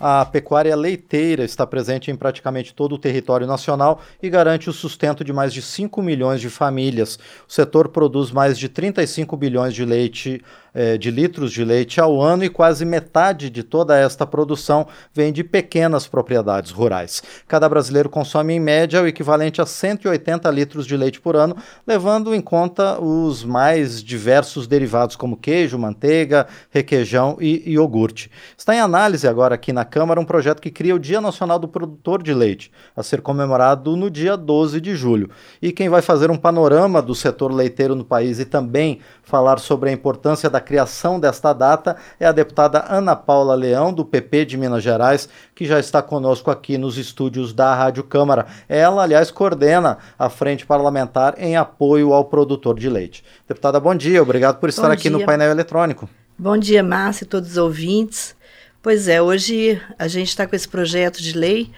A pecuária leiteira está presente em praticamente todo o território nacional e garante o sustento de mais de 5 milhões de famílias. O setor produz mais de 35 bilhões de leite eh, de litros de leite ao ano e quase metade de toda esta produção vem de pequenas propriedades rurais. Cada brasileiro consome em média o equivalente a 180 litros de leite por ano, levando em conta os mais diversos derivados como queijo, manteiga, requeijão e iogurte. Está em análise agora aqui na Câmara um projeto que cria o Dia Nacional do Produtor de Leite, a ser comemorado no dia 12 de julho. E quem vai fazer um panorama do setor leiteiro no país e também falar sobre a importância da criação desta data é a deputada Ana Paula Leão, do PP de Minas Gerais, que já está conosco aqui nos estúdios da Rádio Câmara. Ela, aliás, coordena a frente parlamentar em apoio ao produtor de leite. Deputada, bom dia, obrigado por estar bom aqui dia. no painel eletrônico. Bom dia, Márcia e todos os ouvintes. Pois é, hoje a gente está com esse projeto de lei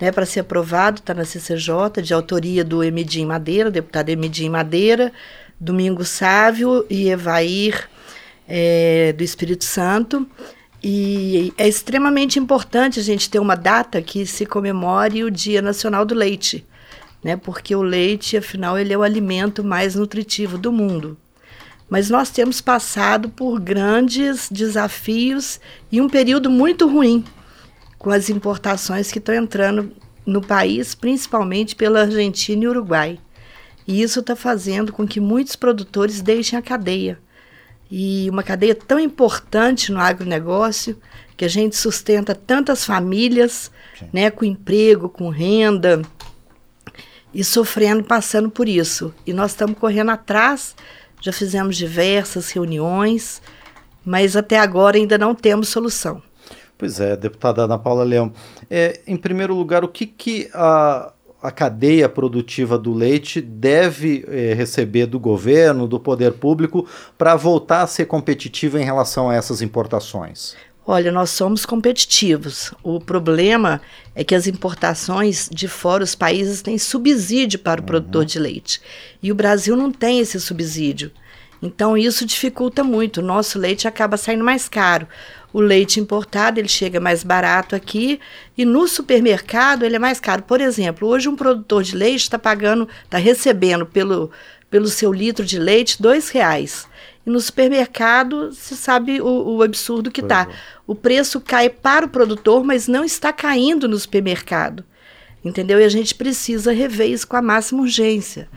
né, para ser aprovado, está na CCJ, de autoria do Emidim Madeira, deputado Emidim Madeira, Domingo Sávio e Evair é, do Espírito Santo. E é extremamente importante a gente ter uma data que se comemore o Dia Nacional do Leite, né? Porque o leite, afinal, ele é o alimento mais nutritivo do mundo. Mas nós temos passado por grandes desafios e um período muito ruim com as importações que estão entrando no país, principalmente pela Argentina e Uruguai. E isso está fazendo com que muitos produtores deixem a cadeia. E uma cadeia tão importante no agronegócio, que a gente sustenta tantas famílias, né, com emprego, com renda, e sofrendo, passando por isso. E nós estamos correndo atrás já fizemos diversas reuniões, mas até agora ainda não temos solução. Pois é, deputada Ana Paula Leão. É, em primeiro lugar, o que, que a, a cadeia produtiva do leite deve é, receber do governo, do poder público, para voltar a ser competitiva em relação a essas importações? Olha, nós somos competitivos. O problema é que as importações de fora, os países têm subsídio para o uhum. produtor de leite. E o Brasil não tem esse subsídio. Então isso dificulta muito. O nosso leite acaba saindo mais caro. O leite importado, ele chega mais barato aqui e no supermercado ele é mais caro. Por exemplo, hoje um produtor de leite está pagando, está recebendo pelo, pelo seu litro de leite dois reais. E no supermercado, se sabe o, o absurdo que está. O preço cai para o produtor, mas não está caindo no supermercado. Entendeu? E a gente precisa rever isso com a máxima urgência.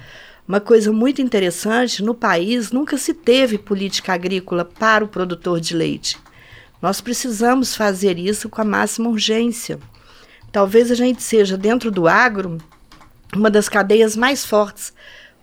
Uma coisa muito interessante: no país nunca se teve política agrícola para o produtor de leite. Nós precisamos fazer isso com a máxima urgência. Talvez a gente seja, dentro do agro, uma das cadeias mais fortes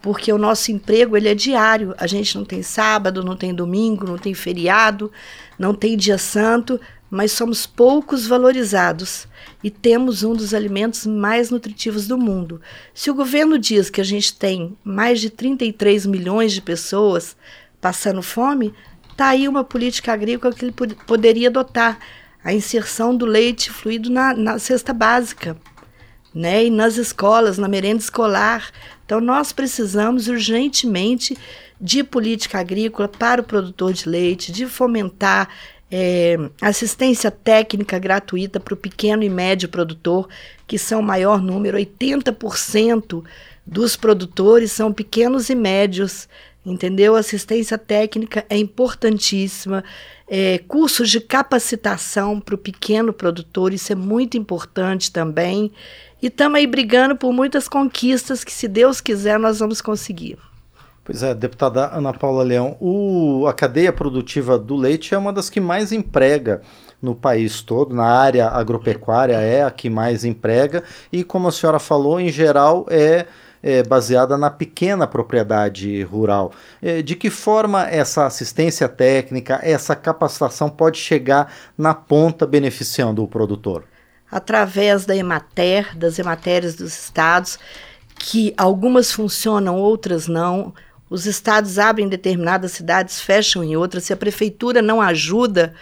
porque o nosso emprego ele é diário. A gente não tem sábado, não tem domingo, não tem feriado, não tem dia santo, mas somos poucos valorizados e temos um dos alimentos mais nutritivos do mundo. Se o governo diz que a gente tem mais de 33 milhões de pessoas passando fome, está aí uma política agrícola que ele poderia adotar a inserção do leite fluido na, na cesta básica né? E nas escolas, na merenda escolar. Então, nós precisamos urgentemente de política agrícola para o produtor de leite, de fomentar é, assistência técnica gratuita para o pequeno e médio produtor, que são o maior número, 80% dos produtores são pequenos e médios, entendeu? Assistência técnica é importantíssima. É, cursos de capacitação para o pequeno produtor, isso é muito importante também. E estamos aí brigando por muitas conquistas que, se Deus quiser, nós vamos conseguir. Pois é, deputada Ana Paula Leão, o, a cadeia produtiva do leite é uma das que mais emprega no país todo, na área agropecuária é a que mais emprega, e como a senhora falou, em geral é, é baseada na pequena propriedade rural. É, de que forma essa assistência técnica, essa capacitação pode chegar na ponta beneficiando o produtor? através da Emater, das Ematérias dos estados, que algumas funcionam, outras não. Os estados abrem em determinadas cidades, fecham em outras. Se a prefeitura não ajuda,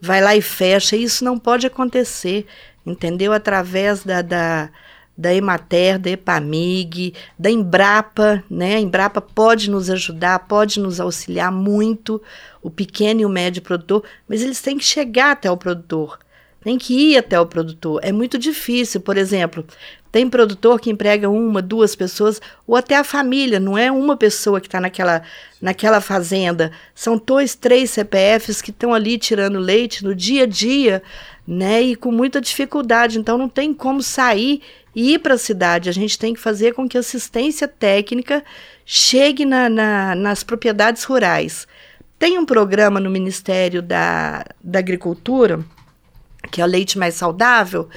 vai lá e fecha. Isso não pode acontecer, entendeu? Através da, da, da Emater, da Epamig, da Embrapa, né? A Embrapa pode nos ajudar, pode nos auxiliar muito, o pequeno e o médio produtor, mas eles têm que chegar até o produtor tem que ir até o produtor. É muito difícil, por exemplo, tem produtor que emprega uma, duas pessoas, ou até a família, não é uma pessoa que está naquela, naquela fazenda. São dois, três CPFs que estão ali tirando leite no dia a dia, né? E com muita dificuldade. Então não tem como sair ir para a cidade. A gente tem que fazer com que assistência técnica chegue na, na, nas propriedades rurais. Tem um programa no Ministério da, da Agricultura que é o leite mais saudável,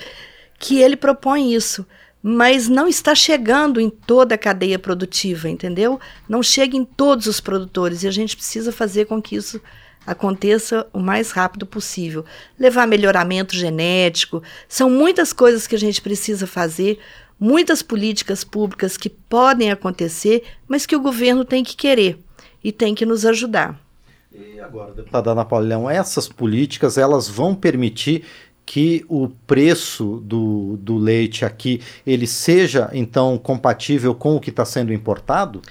que ele propõe isso, mas não está chegando em toda a cadeia produtiva, entendeu? Não chega em todos os produtores e a gente precisa fazer com que isso aconteça o mais rápido possível. Levar melhoramento genético, são muitas coisas que a gente precisa fazer, muitas políticas públicas que podem acontecer, mas que o governo tem que querer e tem que nos ajudar. E agora, deputada Napoleão, essas políticas elas vão permitir que o preço do, do leite aqui ele seja então compatível com o que está sendo importado?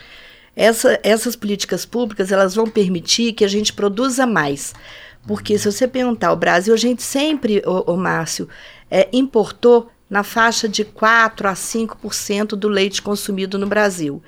Essa, essas políticas públicas elas vão permitir que a gente produza mais. Porque se você perguntar, o Brasil, a gente sempre, o, o Márcio, é, importou na faixa de 4 a 5% do leite consumido no Brasil.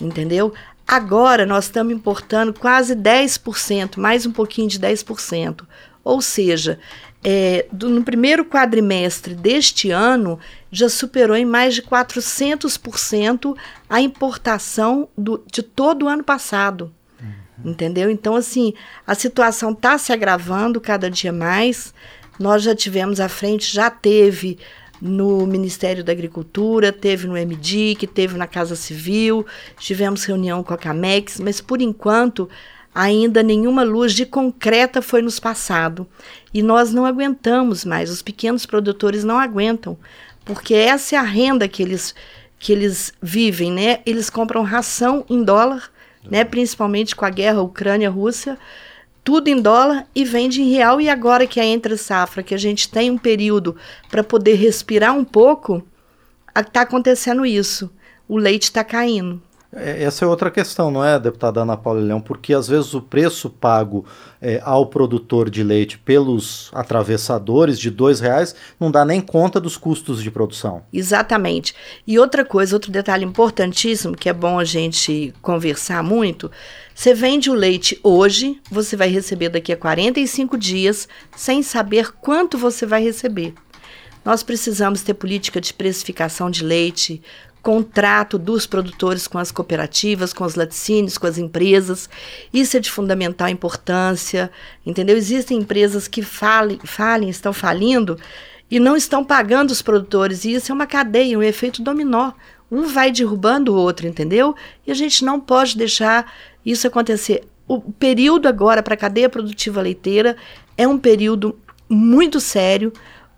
Entendeu? Agora nós estamos importando quase 10%, mais um pouquinho de 10%. Ou seja, é, do, no primeiro quadrimestre deste ano, já superou em mais de 400% a importação do, de todo o ano passado. Uhum. Entendeu? Então, assim, a situação está se agravando cada dia mais. Nós já tivemos à frente, já teve no Ministério da Agricultura, teve no MDIC, teve na Casa Civil, tivemos reunião com a Camex, mas por enquanto ainda nenhuma luz de concreta foi nos passado. E nós não aguentamos mais, os pequenos produtores não aguentam, porque essa é a renda que eles, que eles vivem, né? Eles compram ração em dólar, né? principalmente com a guerra Ucrânia-Rússia, tudo em dólar e vende em real. E agora que é entre safra, que a gente tem um período para poder respirar um pouco, está acontecendo isso. O leite está caindo. É, essa é outra questão, não é, deputada Ana Paula Leão? Porque às vezes o preço pago é, ao produtor de leite pelos atravessadores de dois reais não dá nem conta dos custos de produção. Exatamente. E outra coisa, outro detalhe importantíssimo que é bom a gente conversar muito, você vende o leite hoje, você vai receber daqui a 45 dias, sem saber quanto você vai receber. Nós precisamos ter política de precificação de leite, contrato dos produtores com as cooperativas, com os laticínios, com as empresas. Isso é de fundamental importância, entendeu? Existem empresas que falem, falem estão falindo e não estão pagando os produtores. E isso é uma cadeia, um efeito dominó. Um vai derrubando o outro, entendeu? E a gente não pode deixar isso acontecer. O período agora para a cadeia produtiva leiteira é um período muito sério.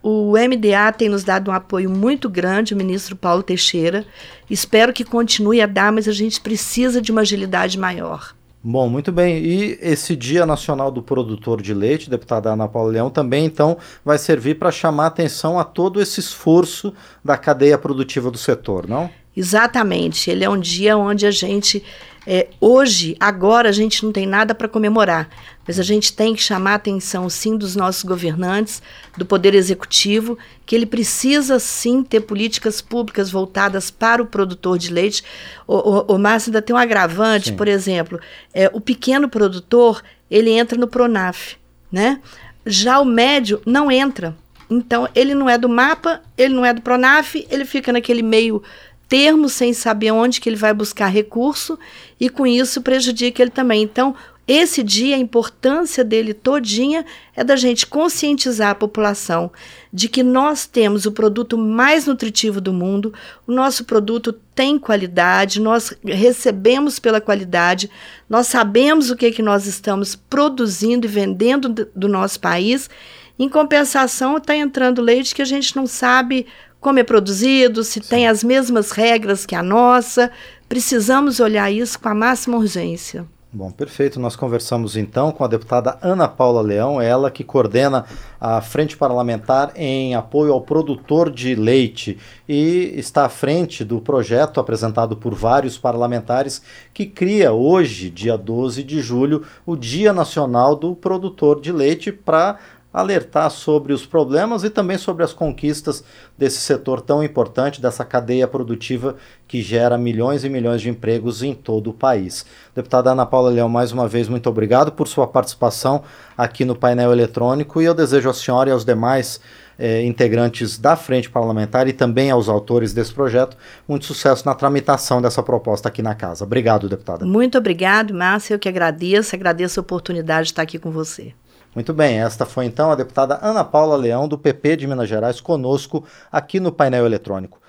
O MDA tem nos dado um apoio muito grande, o ministro Paulo Teixeira. Espero que continue a dar, mas a gente precisa de uma agilidade maior. Bom, muito bem. E esse Dia Nacional do Produtor de Leite, deputada Ana Paula Leão, também então vai servir para chamar atenção a todo esse esforço da cadeia produtiva do setor, não? Exatamente. Ele é um dia onde a gente é, hoje, agora, a gente não tem nada para comemorar, mas a gente tem que chamar a atenção, sim, dos nossos governantes, do Poder Executivo, que ele precisa, sim, ter políticas públicas voltadas para o produtor de leite. O, o, o Márcio ainda tem um agravante, sim. por exemplo, é, o pequeno produtor, ele entra no PRONAF, né? Já o médio não entra. Então, ele não é do mapa, ele não é do PRONAF, ele fica naquele meio termo sem saber onde que ele vai buscar recurso e com isso prejudica ele também. Então, esse dia, a importância dele todinha é da gente conscientizar a população de que nós temos o produto mais nutritivo do mundo, o nosso produto tem qualidade, nós recebemos pela qualidade, nós sabemos o que, que nós estamos produzindo e vendendo do nosso país. Em compensação, está entrando leite que a gente não sabe como é produzido, se tem as mesmas regras que a nossa. Precisamos olhar isso com a máxima urgência. Bom, perfeito. Nós conversamos então com a deputada Ana Paula Leão, ela que coordena a Frente Parlamentar em apoio ao produtor de leite e está à frente do projeto apresentado por vários parlamentares que cria hoje, dia 12 de julho, o Dia Nacional do Produtor de Leite para alertar sobre os problemas e também sobre as conquistas desse setor tão importante, dessa cadeia produtiva que gera milhões e milhões de empregos em todo o país. Deputada Ana Paula Leão, mais uma vez, muito obrigado por sua participação aqui no painel eletrônico e eu desejo à senhora e aos demais eh, integrantes da Frente Parlamentar e também aos autores desse projeto muito sucesso na tramitação dessa proposta aqui na casa. Obrigado, deputada. Muito obrigado, Márcia. Eu que agradeço, agradeço a oportunidade de estar aqui com você. Muito bem, esta foi então a deputada Ana Paula Leão, do PP de Minas Gerais, conosco aqui no painel eletrônico.